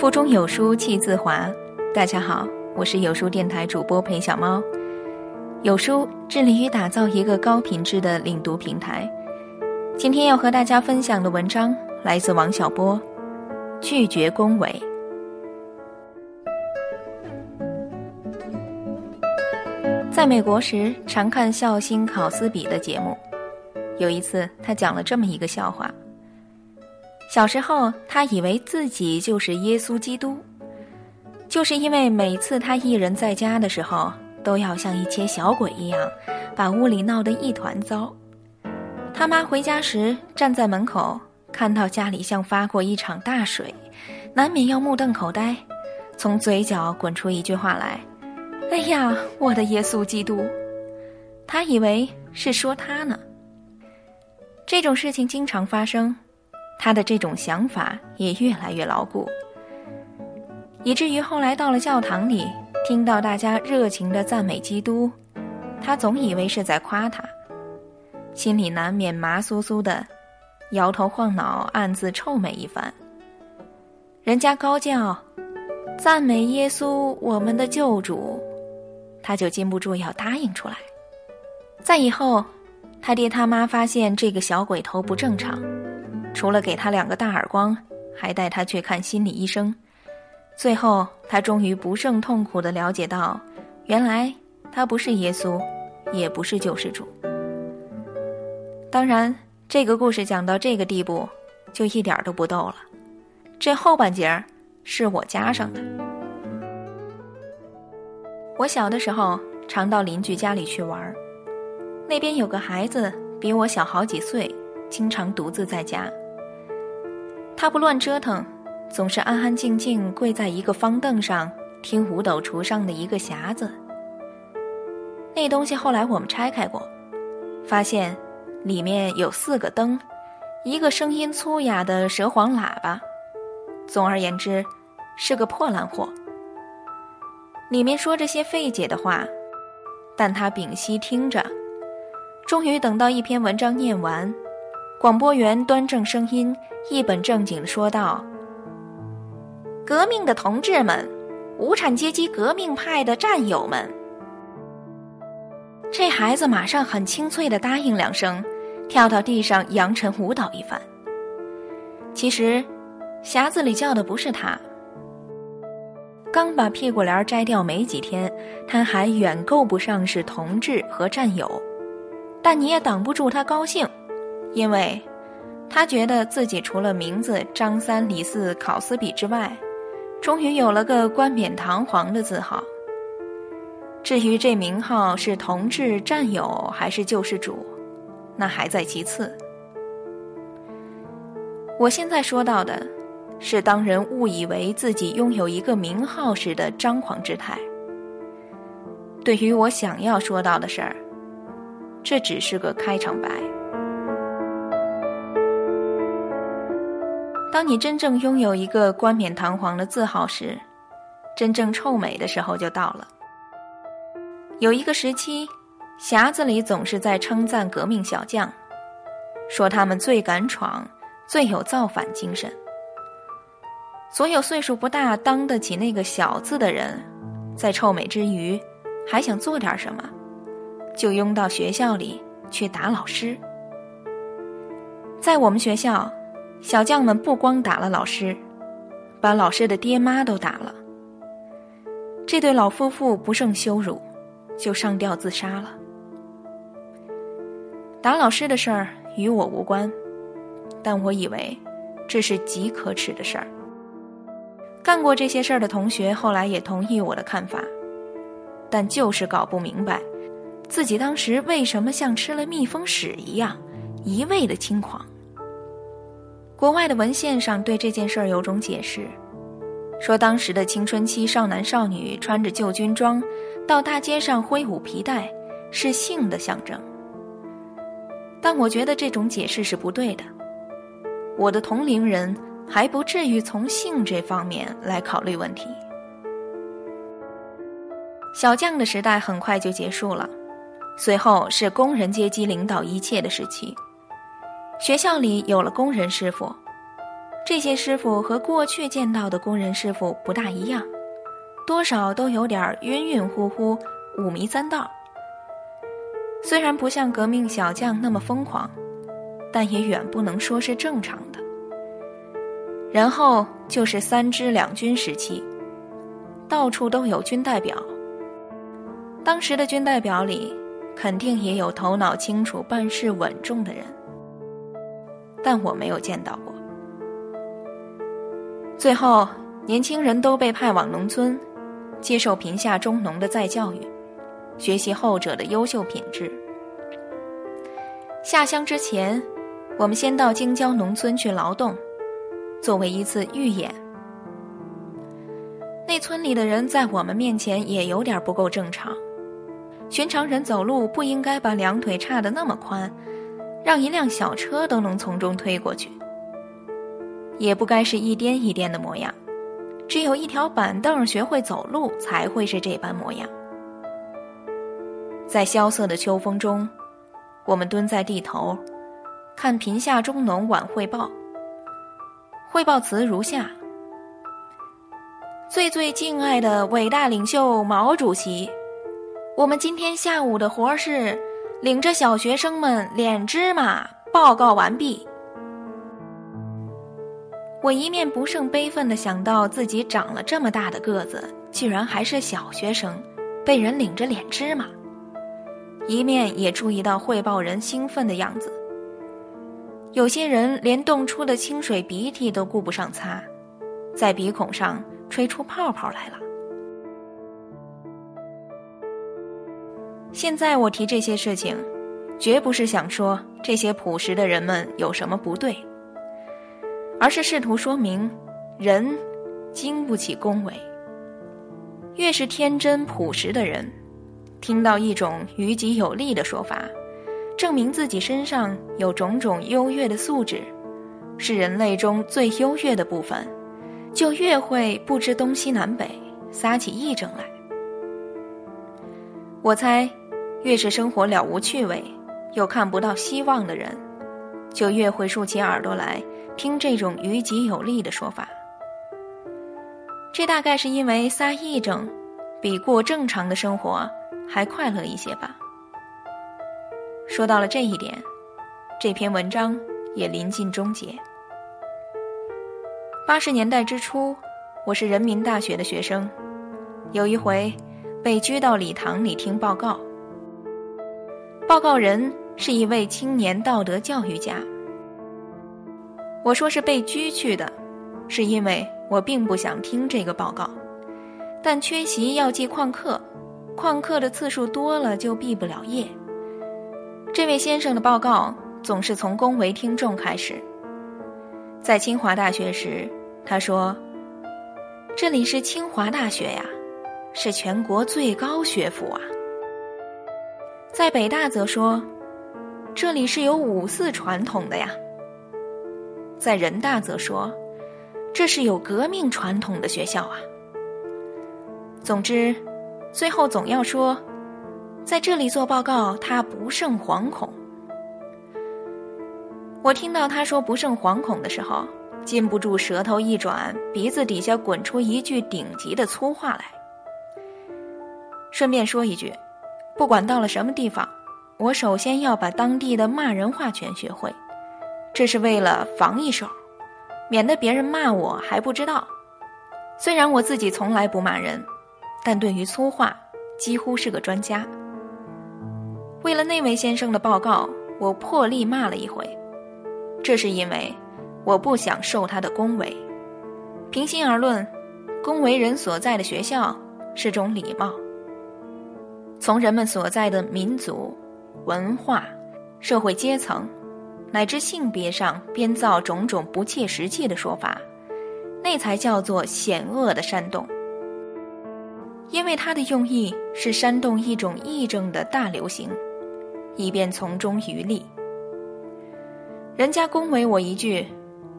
腹中有书气自华。大家好，我是有书电台主播裴小猫。有书致力于打造一个高品质的领读平台。今天要和大家分享的文章来自王小波，拒绝恭维。在美国时，常看笑星考斯比的节目。有一次，他讲了这么一个笑话。小时候，他以为自己就是耶稣基督，就是因为每次他一人在家的时候，都要像一切小鬼一样，把屋里闹得一团糟。他妈回家时站在门口，看到家里像发过一场大水，难免要目瞪口呆，从嘴角滚出一句话来：“哎呀，我的耶稣基督！”他以为是说他呢。这种事情经常发生。他的这种想法也越来越牢固，以至于后来到了教堂里，听到大家热情的赞美基督，他总以为是在夸他，心里难免麻酥酥的，摇头晃脑，暗自臭美一番。人家高叫赞美耶稣，我们的救主，他就禁不住要答应出来。在以后，他爹他妈发现这个小鬼头不正常。除了给他两个大耳光，还带他去看心理医生。最后，他终于不胜痛苦的了解到，原来他不是耶稣，也不是救世主。当然，这个故事讲到这个地步，就一点都不逗了。这后半截儿是我加上的。我小的时候常到邻居家里去玩，那边有个孩子比我小好几岁，经常独自在家。他不乱折腾，总是安安静静跪在一个方凳上听五斗橱上的一个匣子。那东西后来我们拆开过，发现里面有四个灯，一个声音粗哑的蛇簧喇叭。总而言之，是个破烂货。里面说着些费解的话，但他屏息听着，终于等到一篇文章念完。广播员端正声音，一本正经的说道：“革命的同志们，无产阶级革命派的战友们。”这孩子马上很清脆的答应两声，跳到地上扬尘舞蹈一番。其实，匣子里叫的不是他。刚把屁股帘摘掉没几天，他还远够不上是同志和战友，但你也挡不住他高兴。因为，他觉得自己除了名字张三李四考斯比之外，终于有了个冠冕堂皇的字号。至于这名号是同志、战友还是救世主，那还在其次。我现在说到的，是当人误以为自己拥有一个名号时的张狂之态。对于我想要说到的事儿，这只是个开场白。当你真正拥有一个冠冕堂皇的字号时，真正臭美的时候就到了。有一个时期，匣子里总是在称赞革命小将，说他们最敢闯，最有造反精神。所有岁数不大、当得起那个“小”字的人，在臭美之余，还想做点什么，就拥到学校里去打老师。在我们学校。小将们不光打了老师，把老师的爹妈都打了。这对老夫妇不胜羞辱，就上吊自杀了。打老师的事儿与我无关，但我以为这是极可耻的事儿。干过这些事儿的同学后来也同意我的看法，但就是搞不明白，自己当时为什么像吃了蜜蜂屎一样，一味的轻狂。国外的文献上对这件事儿有种解释，说当时的青春期少男少女穿着旧军装，到大街上挥舞皮带，是性的象征。但我觉得这种解释是不对的。我的同龄人还不至于从性这方面来考虑问题。小将的时代很快就结束了，随后是工人阶级领导一切的时期。学校里有了工人师傅，这些师傅和过去见到的工人师傅不大一样，多少都有点晕晕乎乎、五迷三道。虽然不像革命小将那么疯狂，但也远不能说是正常的。然后就是三支两军时期，到处都有军代表。当时的军代表里，肯定也有头脑清楚、办事稳重的人，但我没有见到过。最后，年轻人都被派往农村，接受贫下中农的再教育，学习后者的优秀品质。下乡之前，我们先到京郊农村去劳动，作为一次预演。那村里的人在我们面前也有点不够正常。寻常人走路不应该把两腿叉得那么宽，让一辆小车都能从中推过去。也不该是一颠一颠的模样，只有一条板凳学会走路才会是这般模样。在萧瑟的秋风中，我们蹲在地头，看贫下中农晚汇报。汇报词如下：最最敬爱的伟大领袖毛主席，我们今天下午的活是领着小学生们敛芝麻。报告完毕。我一面不胜悲愤的想到自己长了这么大的个子，居然还是小学生，被人领着敛芝麻；一面也注意到汇报人兴奋的样子。有些人连冻出的清水鼻涕都顾不上擦，在鼻孔上吹出泡泡来了。现在我提这些事情，绝不是想说这些朴实的人们有什么不对。而是试图说明，人经不起恭维。越是天真朴实的人，听到一种于己有利的说法，证明自己身上有种种优越的素质，是人类中最优越的部分，就越会不知东西南北，撒起癔症来。我猜，越是生活了无趣味，又看不到希望的人，就越会竖起耳朵来。听这种于己有利的说法，这大概是因为撒癔症比过正常的生活还快乐一些吧。说到了这一点，这篇文章也临近终结。八十年代之初，我是人民大学的学生，有一回被拘到礼堂里听报告，报告人是一位青年道德教育家。我说是被拘去的，是因为我并不想听这个报告，但缺席要记旷课，旷课的次数多了就毕不了业。这位先生的报告总是从恭维听众开始。在清华大学时，他说：“这里是清华大学呀，是全国最高学府啊。”在北大则说：“这里是有五四传统的呀。”在人大则说，这是有革命传统的学校啊。总之，最后总要说，在这里做报告，他不胜惶恐。我听到他说不胜惶恐的时候，禁不住舌头一转，鼻子底下滚出一句顶级的粗话来。顺便说一句，不管到了什么地方，我首先要把当地的骂人话全学会。这是为了防一手，免得别人骂我还不知道。虽然我自己从来不骂人，但对于粗话几乎是个专家。为了那位先生的报告，我破例骂了一回。这是因为我不想受他的恭维。平心而论，恭维人所在的学校是种礼貌。从人们所在的民族、文化、社会阶层。乃至性别上编造种种不切实际的说法，那才叫做险恶的煽动。因为他的用意是煽动一种异症的大流行，以便从中渔利。人家恭维我一句，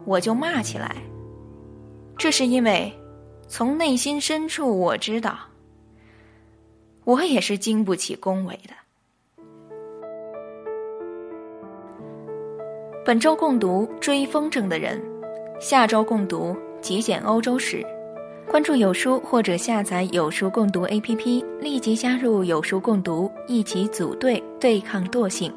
我就骂起来。这是因为，从内心深处我知道，我也是经不起恭维的。本周共读《追风筝的人》，下周共读极简欧洲史。关注有书或者下载有书共读 APP，立即加入有书共读，一起组队对抗惰性。